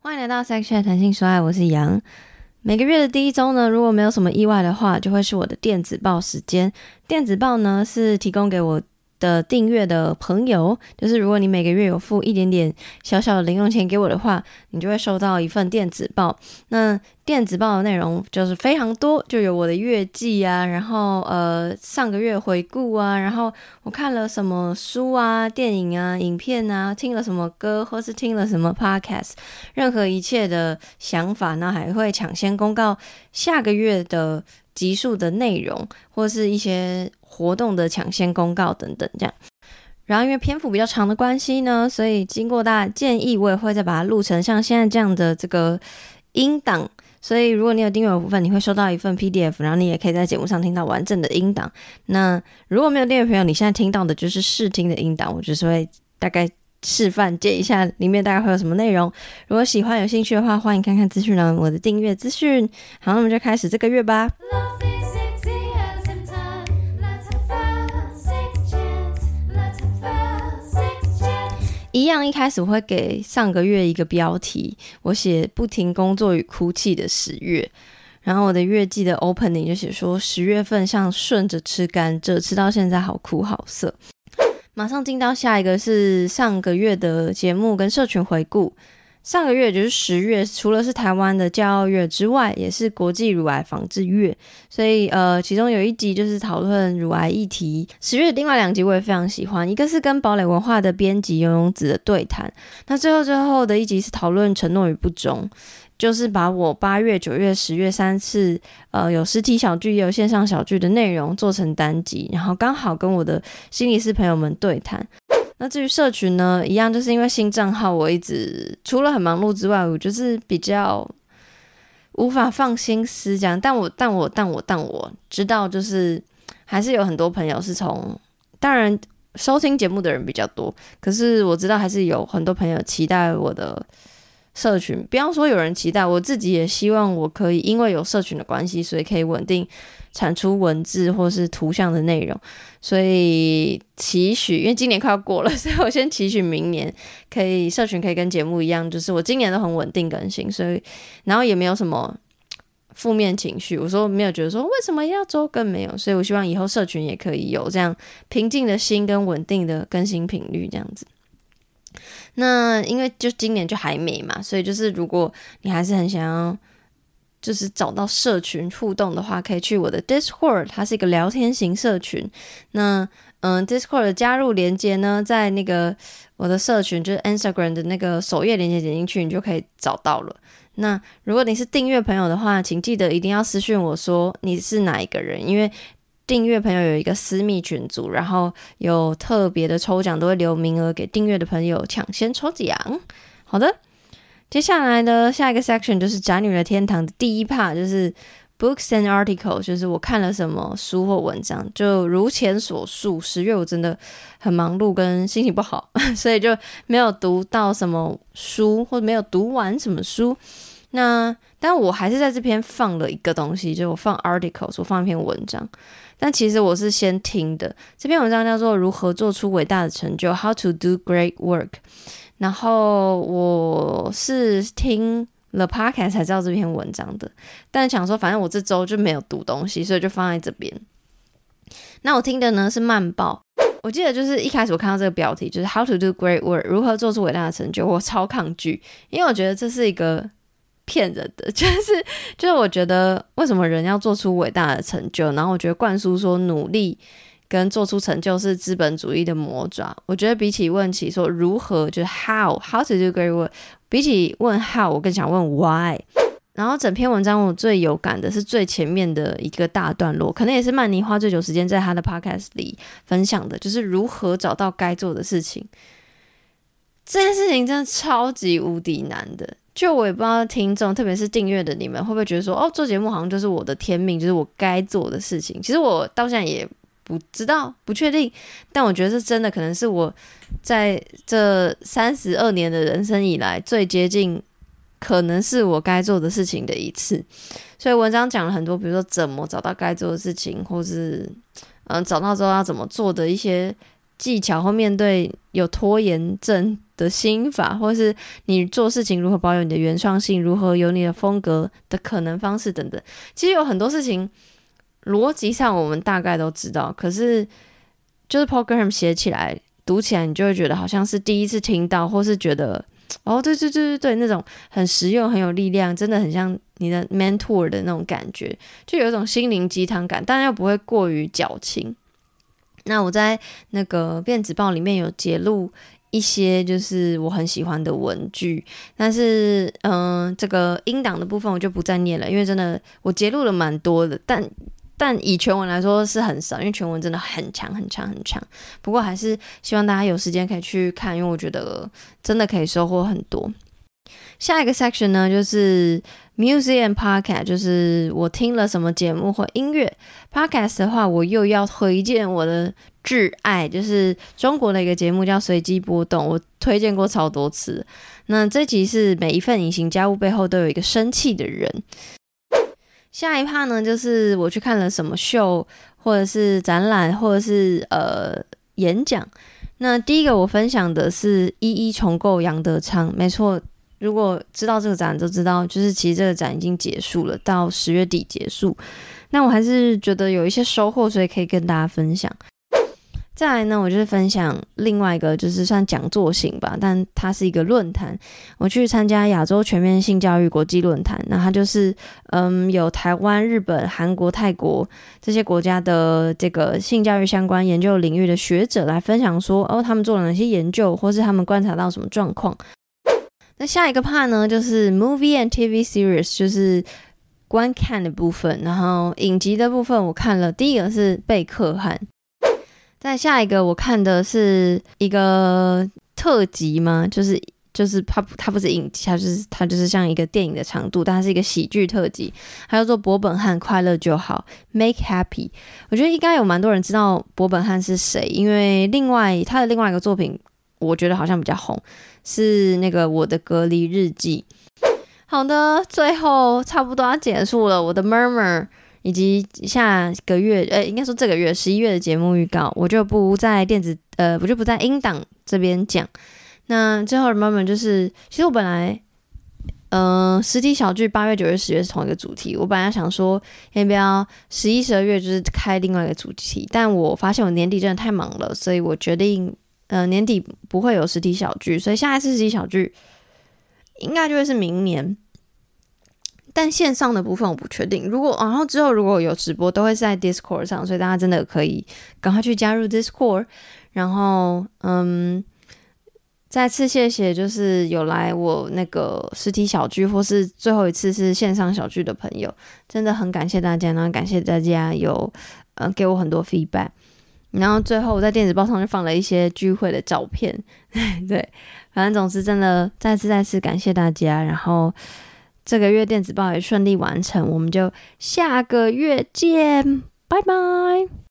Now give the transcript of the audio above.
欢迎来到 Section 谈性说爱，我是杨。每个月的第一周呢，如果没有什么意外的话，就会是我的电子报时间。电子报呢是提供给我的订阅的朋友，就是如果你每个月有付一点点小小的零用钱给我的话，你就会收到一份电子报。那电子报的内容就是非常多，就有我的月记啊，然后呃上个月回顾啊，然后我看了什么书啊、电影啊、影片啊，听了什么歌，或是听了什么 podcast，任何一切的想法，那还会抢先公告下个月的集数的内容，或是一些。活动的抢先公告等等，这样。然后因为篇幅比较长的关系呢，所以经过大家建议，我也会再把它录成像现在这样的这个音档。所以如果你有订阅的部分，你会收到一份 PDF，然后你也可以在节目上听到完整的音档。那如果没有订阅朋友，你现在听到的就是试听的音档，我就是会大概示范接一下里面大概会有什么内容。如果喜欢有兴趣的话，欢迎看看资讯栏我的订阅资讯。好，那我们就开始这个月吧。一样，一开始我会给上个月一个标题，我写不停工作与哭泣的十月，然后我的月季的 opening 就写说十月份像顺着吃甘蔗，吃到现在好苦好涩。马上进到下一个是上个月的节目跟社群回顾。上个月就是十月，除了是台湾的骄傲月之外，也是国际乳癌防治月，所以呃，其中有一集就是讨论乳癌议题。十月另外两集我也非常喜欢，一个是跟堡垒文化的编辑游泳子的对谈，那最后最后的一集是讨论承诺与不忠，就是把我八月、九月、十月三次呃有实体小剧也有线上小剧的内容做成单集，然后刚好跟我的心理师朋友们对谈。那至于社群呢，一样就是因为新账号，我一直除了很忙碌之外，我就是比较无法放心思讲。但我但我但我但我知道，就是还是有很多朋友是从，当然收听节目的人比较多，可是我知道还是有很多朋友期待我的社群。不要说有人期待，我自己也希望我可以因为有社群的关系，所以可以稳定。产出文字或是图像的内容，所以期许，因为今年快要过了，所以我先期许明年可以社群可以跟节目一样，就是我今年都很稳定更新，所以然后也没有什么负面情绪，我说没有觉得说为什么要周更没有，所以我希望以后社群也可以有这样平静的心跟稳定的更新频率这样子。那因为就今年就还没嘛，所以就是如果你还是很想要。就是找到社群互动的话，可以去我的 Discord，它是一个聊天型社群。那嗯，Discord 加入连接呢，在那个我的社群就是 Instagram 的那个首页连接点进去，你就可以找到了。那如果你是订阅朋友的话，请记得一定要私讯我说你是哪一个人，因为订阅朋友有一个私密群组，然后有特别的抽奖，都会留名额给订阅的朋友抢先抽奖。好的。接下来的下一个 section 就是宅女的天堂的第一 part，就是 books and article，就是我看了什么书或文章。就如前所述，十月我真的很忙碌跟心情不好，所以就没有读到什么书或者没有读完什么书。那但我还是在这边放了一个东西，就我放 articles，我放一篇文章。但其实我是先听的，这篇文章叫做《如何做出伟大的成就》，How to do great work。然后我是听了 podcast 才知道这篇文章的，但想说反正我这周就没有读东西，所以就放在这边。那我听的呢是慢报，我记得就是一开始我看到这个标题就是 How to do great work，如何做出伟大的成就，我超抗拒，因为我觉得这是一个骗人的，就是就是我觉得为什么人要做出伟大的成就，然后我觉得灌输说努力。跟做出成就是资本主义的魔爪。我觉得比起问起说如何，就是 how how to do great work，比起问 how，我更想问 why。然后整篇文章我最有感的是最前面的一个大段落，可能也是曼妮花最久时间在他的 podcast 里分享的，就是如何找到该做的事情。这件事情真的超级无敌难的，就我也不知道听众，特别是订阅的你们会不会觉得说，哦，做节目好像就是我的天命，就是我该做的事情。其实我到现在也。不知道，不确定，但我觉得是真的，可能是我在这三十二年的人生以来最接近，可能是我该做的事情的一次。所以文章讲了很多，比如说怎么找到该做的事情，或是嗯找到之后要怎么做的一些技巧，或面对有拖延症的心法，或是你做事情如何保有你的原创性，如何有你的风格的可能方式等等。其实有很多事情逻辑上我们大概都知道，可是就是 program 写起来、读起来，你就会觉得好像是第一次听到，或是觉得。哦，对对对对对，那种很实用、很有力量，真的很像你的 mentor 的那种感觉，就有一种心灵鸡汤感，但又不会过于矫情。那我在那个电子报里面有揭露一些，就是我很喜欢的文具，但是嗯、这个音档的部分我就不再念了，因为真的我截录了蛮多的，但。但以全文来说是很少，因为全文真的很强很强很强。不过还是希望大家有时间可以去看，因为我觉得真的可以收获很多。下一个 section 呢，就是 music and podcast，就是我听了什么节目或音乐。podcast 的话，我又要推荐我的挚爱，就是中国的一个节目叫随机波动，我推荐过超多次。那这集是每一份隐形家务背后都有一个生气的人。下一趴呢，就是我去看了什么秀，或者是展览，或者是呃演讲。那第一个我分享的是一一重构杨德昌，没错，如果知道这个展都知道，就是其实这个展已经结束了，到十月底结束。那我还是觉得有一些收获，所以可以跟大家分享。再来呢，我就是分享另外一个，就是算讲座型吧，但它是一个论坛。我去参加亚洲全面性教育国际论坛，那它就是嗯，有台湾、日本、韩国、泰国这些国家的这个性教育相关研究领域的学者来分享说，哦，他们做了哪些研究，或是他们观察到什么状况。那下一个 part 呢，就是 movie and TV series，就是观看的部分。然后影集的部分，我看了第一个是贝克汉。再下一个，我看的是一个特辑吗，就是就是它它不是影集，它就是它就是像一个电影的长度，但它是一个喜剧特辑，它叫做柏本汉快乐就好，Make Happy。我觉得应该有蛮多人知道柏本汉是谁，因为另外他的另外一个作品，我觉得好像比较红，是那个我的隔离日记。好的，最后差不多要结束了，我的 Murmur。以及下个月，呃，应该说这个月十一月的节目预告，我就不在电子，呃，我就不在音档这边讲。那最后的 moment 就是，其实我本来，嗯、实体小聚八月、九月、十月是同一个主题。我本来想说，要不要十一、十二月就是开另外一个主题，但我发现我年底真的太忙了，所以我决定，呃，年底不会有实体小聚，所以下一次实体小聚应该就会是明年。但线上的部分我不确定，如果然后之后如果有直播，都会在 Discord 上，所以大家真的可以赶快去加入 Discord。然后，嗯，再次谢谢就是有来我那个实体小聚或是最后一次是线上小聚的朋友，真的很感谢大家，然后感谢大家有呃给我很多 feedback。然后最后我在电子报上就放了一些聚会的照片，对，反正总之真的再次再次感谢大家，然后。这个月电子报也顺利完成，我们就下个月见，拜拜。